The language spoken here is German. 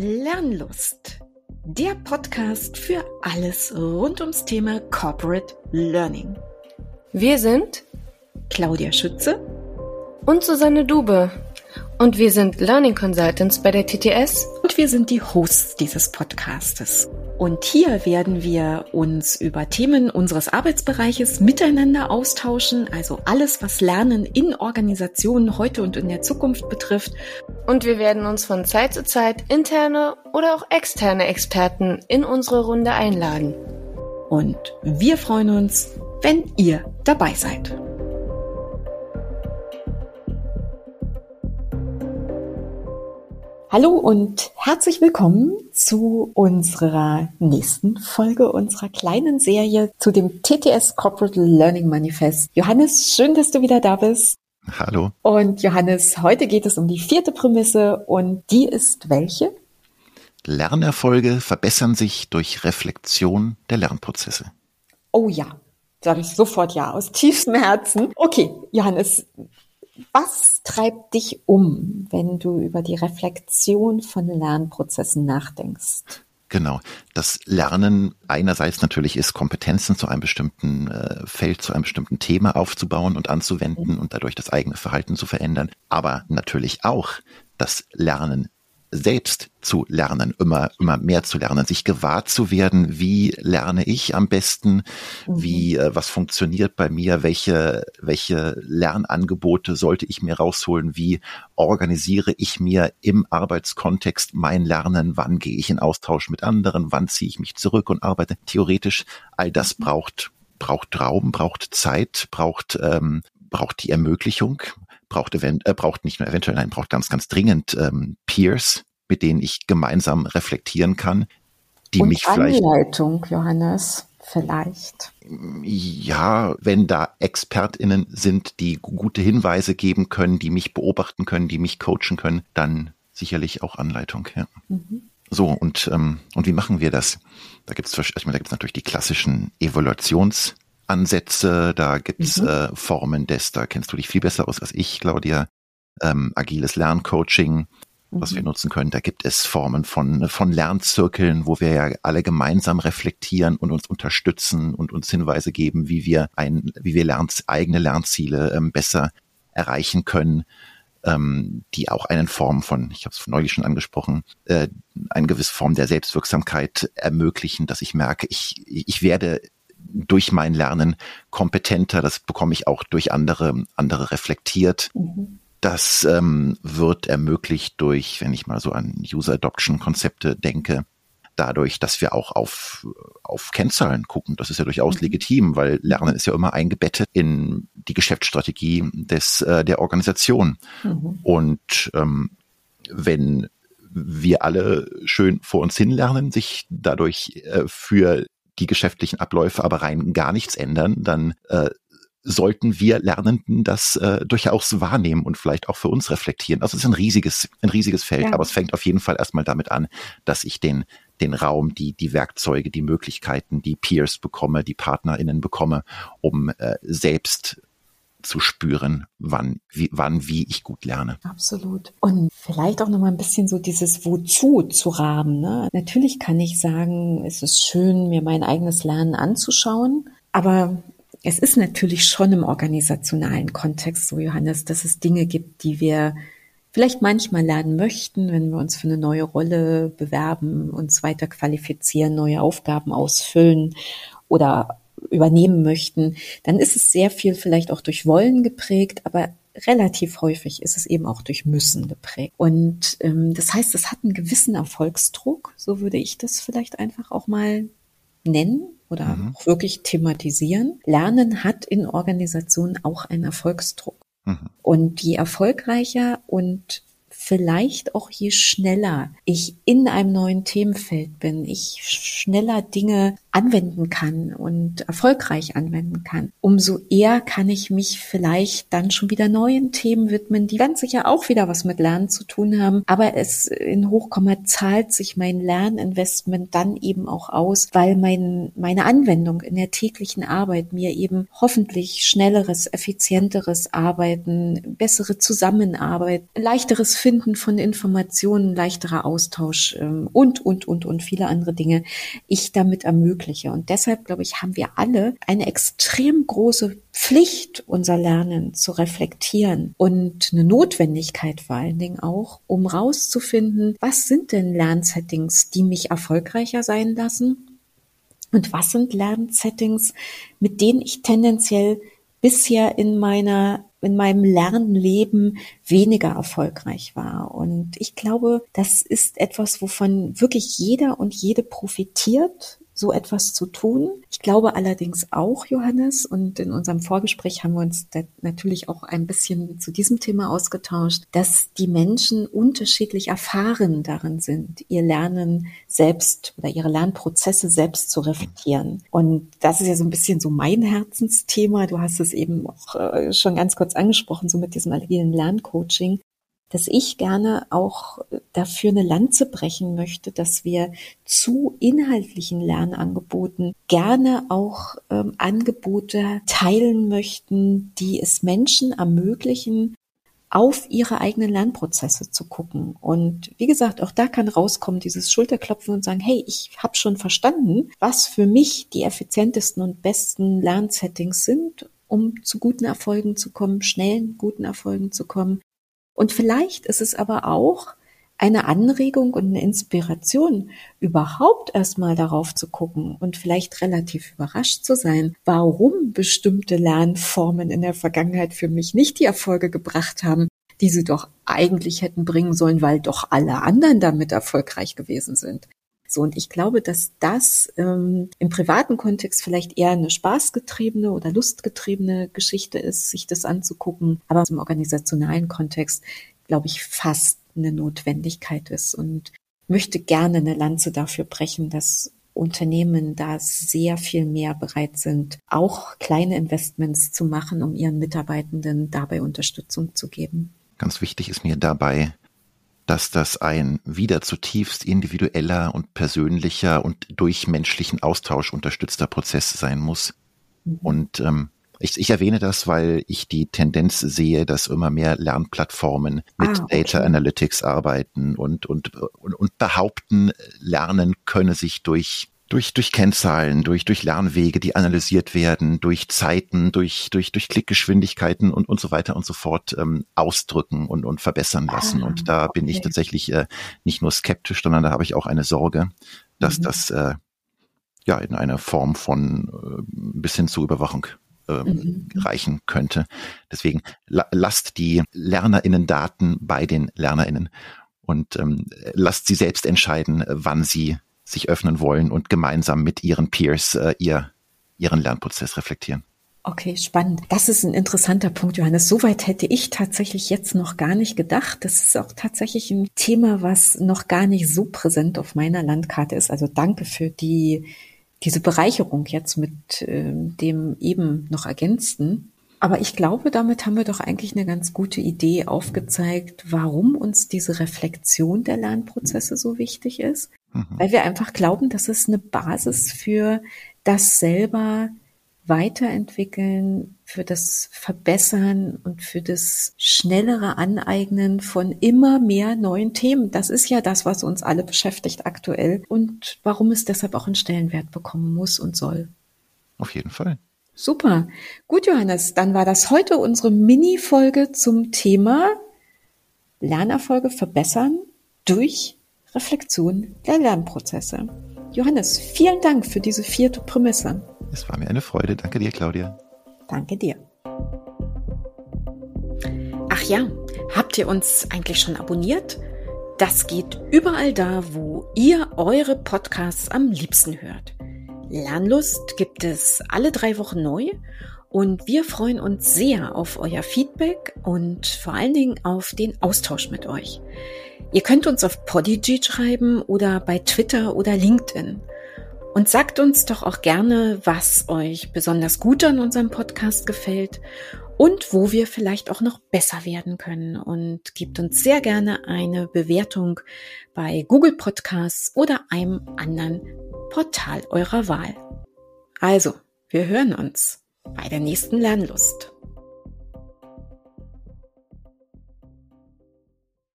Lernlust, der Podcast für alles rund ums Thema Corporate Learning. Wir sind Claudia Schütze und Susanne Dube und wir sind Learning Consultants bei der TTS wir sind die Hosts dieses Podcastes. Und hier werden wir uns über Themen unseres Arbeitsbereiches miteinander austauschen, also alles, was Lernen in Organisationen heute und in der Zukunft betrifft. Und wir werden uns von Zeit zu Zeit interne oder auch externe Experten in unsere Runde einladen. Und wir freuen uns, wenn ihr dabei seid. Hallo und herzlich willkommen zu unserer nächsten Folge unserer kleinen Serie zu dem TTS Corporate Learning Manifest. Johannes, schön, dass du wieder da bist. Hallo. Und Johannes, heute geht es um die vierte Prämisse und die ist welche? Lernerfolge verbessern sich durch Reflexion der Lernprozesse. Oh ja, sage ich sofort ja, aus tiefstem Herzen. Okay, Johannes, was treibt dich um, wenn du über die Reflexion von Lernprozessen nachdenkst? Genau. Das Lernen einerseits natürlich ist, Kompetenzen zu einem bestimmten äh, Feld, zu einem bestimmten Thema aufzubauen und anzuwenden mhm. und dadurch das eigene Verhalten zu verändern. Aber natürlich auch das Lernen selbst zu lernen, immer, immer mehr zu lernen, sich gewahr zu werden, wie lerne ich am besten, mhm. wie, äh, was funktioniert bei mir, welche, welche Lernangebote sollte ich mir rausholen, wie organisiere ich mir im Arbeitskontext mein Lernen, wann gehe ich in Austausch mit anderen, wann ziehe ich mich zurück und arbeite. Theoretisch, all das mhm. braucht, braucht Raum, braucht Zeit, braucht, ähm, braucht die Ermöglichung braucht, event äh, braucht nicht nur eventuell, nein, braucht ganz, ganz dringend ähm, Peers, mit denen ich gemeinsam reflektieren kann, die Und mich vielleicht. Anleitung, Johannes, vielleicht. Ja, wenn da ExpertInnen sind, die gute Hinweise geben können, die mich beobachten können, die mich coachen können, dann sicherlich auch Anleitung, ja. Mhm. So, und, ähm, und wie machen wir das? Da da gibt's natürlich die klassischen Evaluations- Ansätze, da gibt's mhm. äh, Formen des, da kennst du dich viel besser aus als ich, Claudia, ähm, agiles Lerncoaching, was wir mhm. nutzen können. Da gibt es Formen von, von Lernzirkeln, wo wir ja alle gemeinsam reflektieren und uns unterstützen und uns Hinweise geben, wie wir ein, wie wir Lern, eigene Lernziele ähm, besser erreichen können, ähm, die auch einen Form von, ich habe es neulich schon angesprochen, äh, eine gewisse Form der Selbstwirksamkeit ermöglichen, dass ich merke, ich, ich werde durch mein Lernen kompetenter. Das bekomme ich auch durch andere, andere reflektiert. Mhm. Das ähm, wird ermöglicht durch, wenn ich mal so an User Adoption Konzepte denke, dadurch, dass wir auch auf, auf Kennzahlen gucken. Das ist ja durchaus mhm. legitim, weil Lernen ist ja immer eingebettet in die Geschäftsstrategie des, äh, der Organisation. Mhm. Und ähm, wenn wir alle schön vor uns hin lernen, sich dadurch äh, für die geschäftlichen Abläufe aber rein gar nichts ändern, dann äh, sollten wir Lernenden das äh, durchaus wahrnehmen und vielleicht auch für uns reflektieren. Also es ist ein riesiges, ein riesiges Feld, ja. aber es fängt auf jeden Fall erstmal damit an, dass ich den den Raum, die die Werkzeuge, die Möglichkeiten, die Peers bekomme, die PartnerInnen bekomme, um äh, selbst zu spüren, wann wie, wann, wie ich gut lerne. Absolut. Und vielleicht auch noch mal ein bisschen so dieses Wozu zu rahmen. Ne? Natürlich kann ich sagen, es ist schön, mir mein eigenes Lernen anzuschauen, aber es ist natürlich schon im organisationalen Kontext so, Johannes, dass es Dinge gibt, die wir vielleicht manchmal lernen möchten, wenn wir uns für eine neue Rolle bewerben, uns weiter qualifizieren, neue Aufgaben ausfüllen oder übernehmen möchten, dann ist es sehr viel vielleicht auch durch Wollen geprägt, aber relativ häufig ist es eben auch durch Müssen geprägt. Und ähm, das heißt, es hat einen gewissen Erfolgsdruck, so würde ich das vielleicht einfach auch mal nennen oder mhm. auch wirklich thematisieren. Lernen hat in Organisationen auch einen Erfolgsdruck. Mhm. Und je erfolgreicher und vielleicht auch je schneller ich in einem neuen Themenfeld bin, ich schneller Dinge anwenden kann und erfolgreich anwenden kann, umso eher kann ich mich vielleicht dann schon wieder neuen Themen widmen, die ganz sicher auch wieder was mit Lernen zu tun haben. Aber es in Hochkomma zahlt sich mein Lerninvestment dann eben auch aus, weil mein, meine Anwendung in der täglichen Arbeit mir eben hoffentlich schnelleres, effizienteres Arbeiten, bessere Zusammenarbeit, leichteres Finden von Informationen, leichterer Austausch ähm, und, und, und, und viele andere Dinge ich damit ermögliche. Und deshalb, glaube ich, haben wir alle eine extrem große Pflicht, unser Lernen zu reflektieren und eine Notwendigkeit vor allen Dingen auch, um rauszufinden, was sind denn Lernsettings, die mich erfolgreicher sein lassen? Und was sind Lernsettings, mit denen ich tendenziell bisher in meiner in meinem Lernleben weniger erfolgreich war. Und ich glaube, das ist etwas, wovon wirklich jeder und jede profitiert, so etwas zu tun. Ich glaube allerdings auch, Johannes, und in unserem Vorgespräch haben wir uns natürlich auch ein bisschen zu diesem Thema ausgetauscht, dass die Menschen unterschiedlich erfahren darin sind, ihr Lernen selbst oder ihre Lernprozesse selbst zu reflektieren. Und das ist ja so ein bisschen so mein Herzensthema. Du hast es eben auch äh, schon ganz kurz angesprochen, so mit diesem agilen Lerncoaching dass ich gerne auch dafür eine Lanze brechen möchte, dass wir zu inhaltlichen Lernangeboten gerne auch ähm, Angebote teilen möchten, die es Menschen ermöglichen, auf ihre eigenen Lernprozesse zu gucken. Und wie gesagt, auch da kann rauskommen dieses Schulterklopfen und sagen, hey, ich habe schon verstanden, was für mich die effizientesten und besten Lernsettings sind, um zu guten Erfolgen zu kommen, schnellen guten Erfolgen zu kommen. Und vielleicht ist es aber auch eine Anregung und eine Inspiration, überhaupt erstmal darauf zu gucken und vielleicht relativ überrascht zu sein, warum bestimmte Lernformen in der Vergangenheit für mich nicht die Erfolge gebracht haben, die sie doch eigentlich hätten bringen sollen, weil doch alle anderen damit erfolgreich gewesen sind. So, und ich glaube, dass das ähm, im privaten Kontext vielleicht eher eine spaßgetriebene oder lustgetriebene Geschichte ist, sich das anzugucken, aber im organisationalen Kontext, glaube ich, fast eine Notwendigkeit ist und möchte gerne eine Lanze dafür brechen, dass Unternehmen da sehr viel mehr bereit sind, auch kleine Investments zu machen, um ihren Mitarbeitenden dabei Unterstützung zu geben. Ganz wichtig ist mir dabei, dass das ein wieder zutiefst individueller und persönlicher und durch menschlichen Austausch unterstützter Prozess sein muss. Mhm. Und ähm, ich, ich erwähne das, weil ich die Tendenz sehe, dass immer mehr Lernplattformen mit ah, okay. Data Analytics arbeiten und, und, und, und behaupten, Lernen könne sich durch durch, durch Kennzahlen, durch, durch Lernwege, die analysiert werden, durch Zeiten, durch, durch, durch Klickgeschwindigkeiten und, und so weiter und so fort ähm, ausdrücken und, und verbessern lassen. Ah, und da bin okay. ich tatsächlich äh, nicht nur skeptisch, sondern da habe ich auch eine Sorge, dass mhm. das äh, ja in einer Form von äh, bis hin zur Überwachung äh, mhm. reichen könnte. Deswegen la lasst die LernerInnen Daten bei den LernerInnen und ähm, lasst sie selbst entscheiden, wann sie sich öffnen wollen und gemeinsam mit ihren Peers äh, ihr, ihren Lernprozess reflektieren. Okay, spannend. Das ist ein interessanter Punkt, Johannes. Soweit hätte ich tatsächlich jetzt noch gar nicht gedacht. Das ist auch tatsächlich ein Thema, was noch gar nicht so präsent auf meiner Landkarte ist. Also danke für die, diese Bereicherung jetzt mit äh, dem eben noch ergänzten. Aber ich glaube, damit haben wir doch eigentlich eine ganz gute Idee aufgezeigt, warum uns diese Reflexion der Lernprozesse so wichtig ist. Mhm. Weil wir einfach glauben, dass es eine Basis für das selber Weiterentwickeln, für das Verbessern und für das schnellere Aneignen von immer mehr neuen Themen. Das ist ja das, was uns alle beschäftigt aktuell und warum es deshalb auch einen Stellenwert bekommen muss und soll. Auf jeden Fall. Super. Gut, Johannes, dann war das heute unsere Mini-Folge zum Thema Lernerfolge verbessern durch Reflexion der Lernprozesse. Johannes, vielen Dank für diese vierte Prämisse. Es war mir eine Freude. Danke dir, Claudia. Danke dir. Ach ja, habt ihr uns eigentlich schon abonniert? Das geht überall da, wo ihr eure Podcasts am liebsten hört. Lernlust gibt es alle drei Wochen neu und wir freuen uns sehr auf euer Feedback und vor allen Dingen auf den Austausch mit euch. Ihr könnt uns auf Podigy schreiben oder bei Twitter oder LinkedIn. Und sagt uns doch auch gerne, was euch besonders gut an unserem Podcast gefällt und wo wir vielleicht auch noch besser werden können. Und gebt uns sehr gerne eine Bewertung bei Google Podcasts oder einem anderen Portal eurer Wahl. Also, wir hören uns bei der nächsten Lernlust.